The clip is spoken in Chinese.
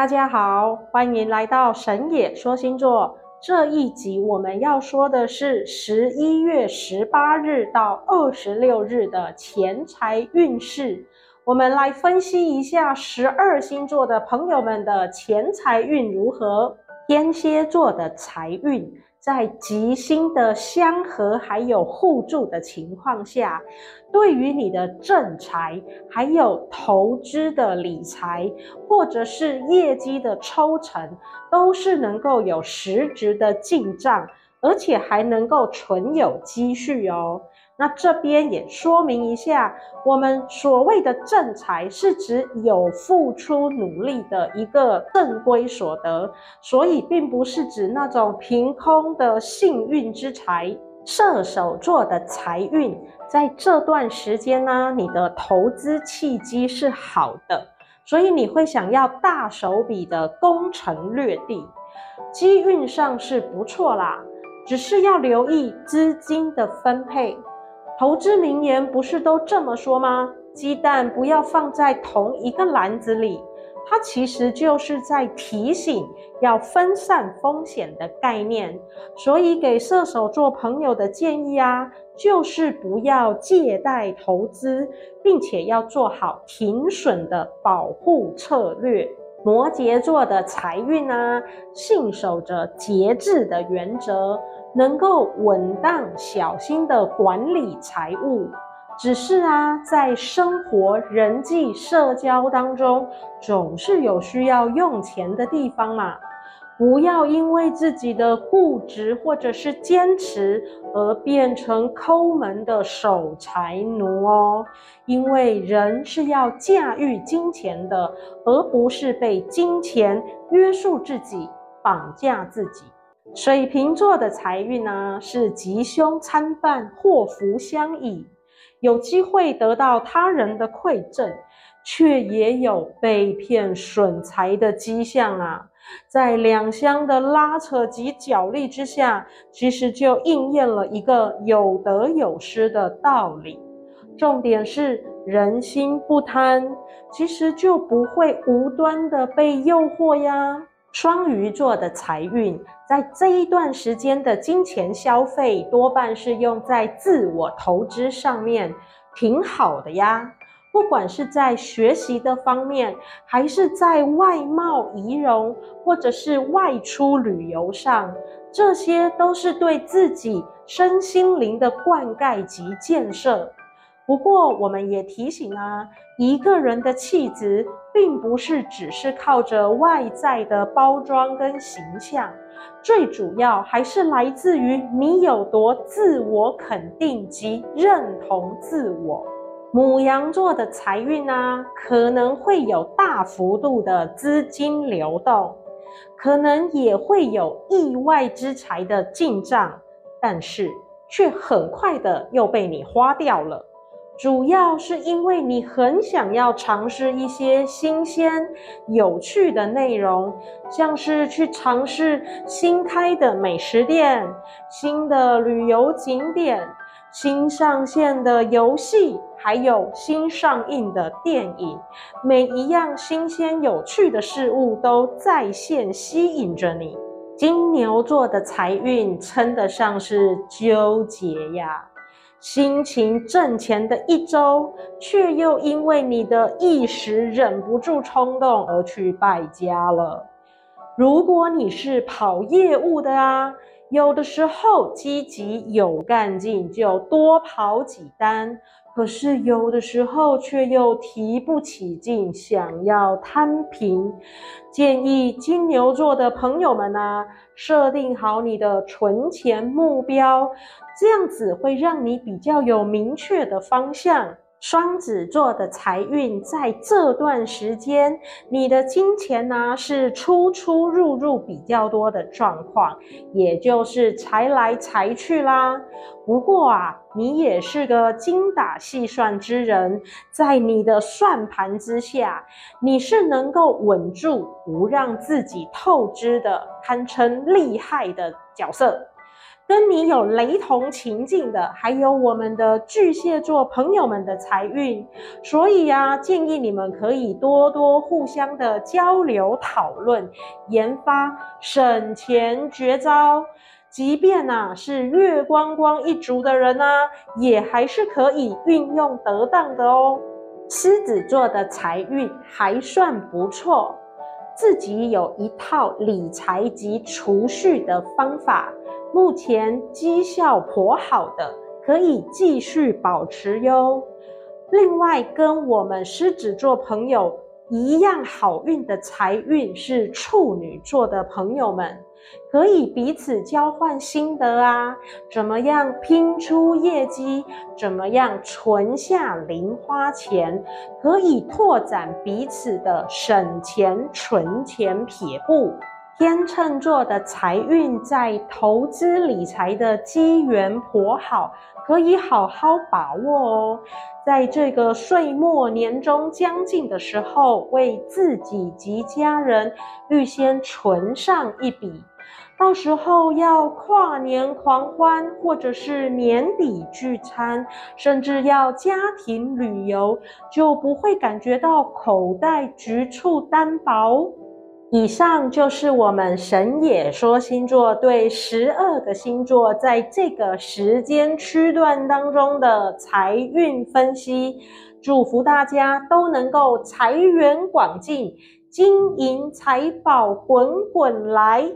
大家好，欢迎来到神野说星座。这一集我们要说的是十一月十八日到二十六日的钱财运势。我们来分析一下十二星座的朋友们的钱财运如何。天蝎座的财运。在吉星的相合还有互助的情况下，对于你的正财，还有投资的理财，或者是业绩的抽成，都是能够有实质的进账，而且还能够存有积蓄哦。那这边也说明一下，我们所谓的正财是指有付出努力的一个正规所得，所以并不是指那种凭空的幸运之财。射手座的财运在这段时间呢，你的投资契机是好的，所以你会想要大手笔的攻城略地，机运上是不错啦，只是要留意资金的分配。投资名言不是都这么说吗？鸡蛋不要放在同一个篮子里，它其实就是在提醒要分散风险的概念。所以给射手座朋友的建议啊，就是不要借贷投资，并且要做好停损的保护策略。摩羯座的财运啊，信守着节制的原则。能够稳当小心的管理财务，只是啊，在生活、人际、社交当中，总是有需要用钱的地方嘛。不要因为自己的固执或者是坚持而变成抠门的守财奴哦。因为人是要驾驭金钱的，而不是被金钱约束自己、绑架自己。水瓶座的财运呢，是吉凶参半，祸福相倚，有机会得到他人的馈赠，却也有被骗损财的迹象啊！在两相的拉扯及角力之下，其实就应验了一个有得有失的道理。重点是人心不贪，其实就不会无端的被诱惑呀。双鱼座的财运，在这一段时间的金钱消费多半是用在自我投资上面，挺好的呀。不管是在学习的方面，还是在外貌仪容，或者是外出旅游上，这些都是对自己身心灵的灌溉及建设。不过，我们也提醒啊，一个人的气质，并不是只是靠着外在的包装跟形象，最主要还是来自于你有多自我肯定及认同自我。牡羊座的财运啊，可能会有大幅度的资金流动，可能也会有意外之财的进账，但是却很快的又被你花掉了。主要是因为你很想要尝试一些新鲜、有趣的内容，像是去尝试新开的美食店、新的旅游景点、新上线的游戏，还有新上映的电影。每一样新鲜有趣的事物都在线吸引着你。金牛座的财运称得上是纠结呀。心情挣钱的一周，却又因为你的一时忍不住冲动而去败家了。如果你是跑业务的啊，有的时候积极有干劲，就多跑几单。可是有的时候却又提不起劲，想要摊平。建议金牛座的朋友们啊，设定好你的存钱目标，这样子会让你比较有明确的方向。双子座的财运在这段时间，你的金钱呢、是出出入入比较多的状况，也就是财来财去啦。不过啊，你也是个精打细算之人，在你的算盘之下，你是能够稳住，不让自己透支的，堪称厉害的角色。跟你有雷同情境的，还有我们的巨蟹座朋友们的财运，所以呀、啊，建议你们可以多多互相的交流讨论，研发省钱绝招。即便呐、啊、是月光光一族的人呢、啊，也还是可以运用得当的哦。狮子座的财运还算不错，自己有一套理财及储蓄的方法。目前绩效颇好的，可以继续保持哟。另外，跟我们狮子座朋友一样好运的财运是处女座的朋友们，可以彼此交换心得啊，怎么样拼出业绩，怎么样存下零花钱，可以拓展彼此的省钱存钱撇步。天秤座的财运在投资理财的机缘颇好，可以好好把握哦。在这个岁末年终将近的时候，为自己及家人预先存上一笔，到时候要跨年狂欢，或者是年底聚餐，甚至要家庭旅游，就不会感觉到口袋局促单薄。以上就是我们神也说星座对十二个星座在这个时间区段当中的财运分析，祝福大家都能够财源广进，金银财宝滚滚来。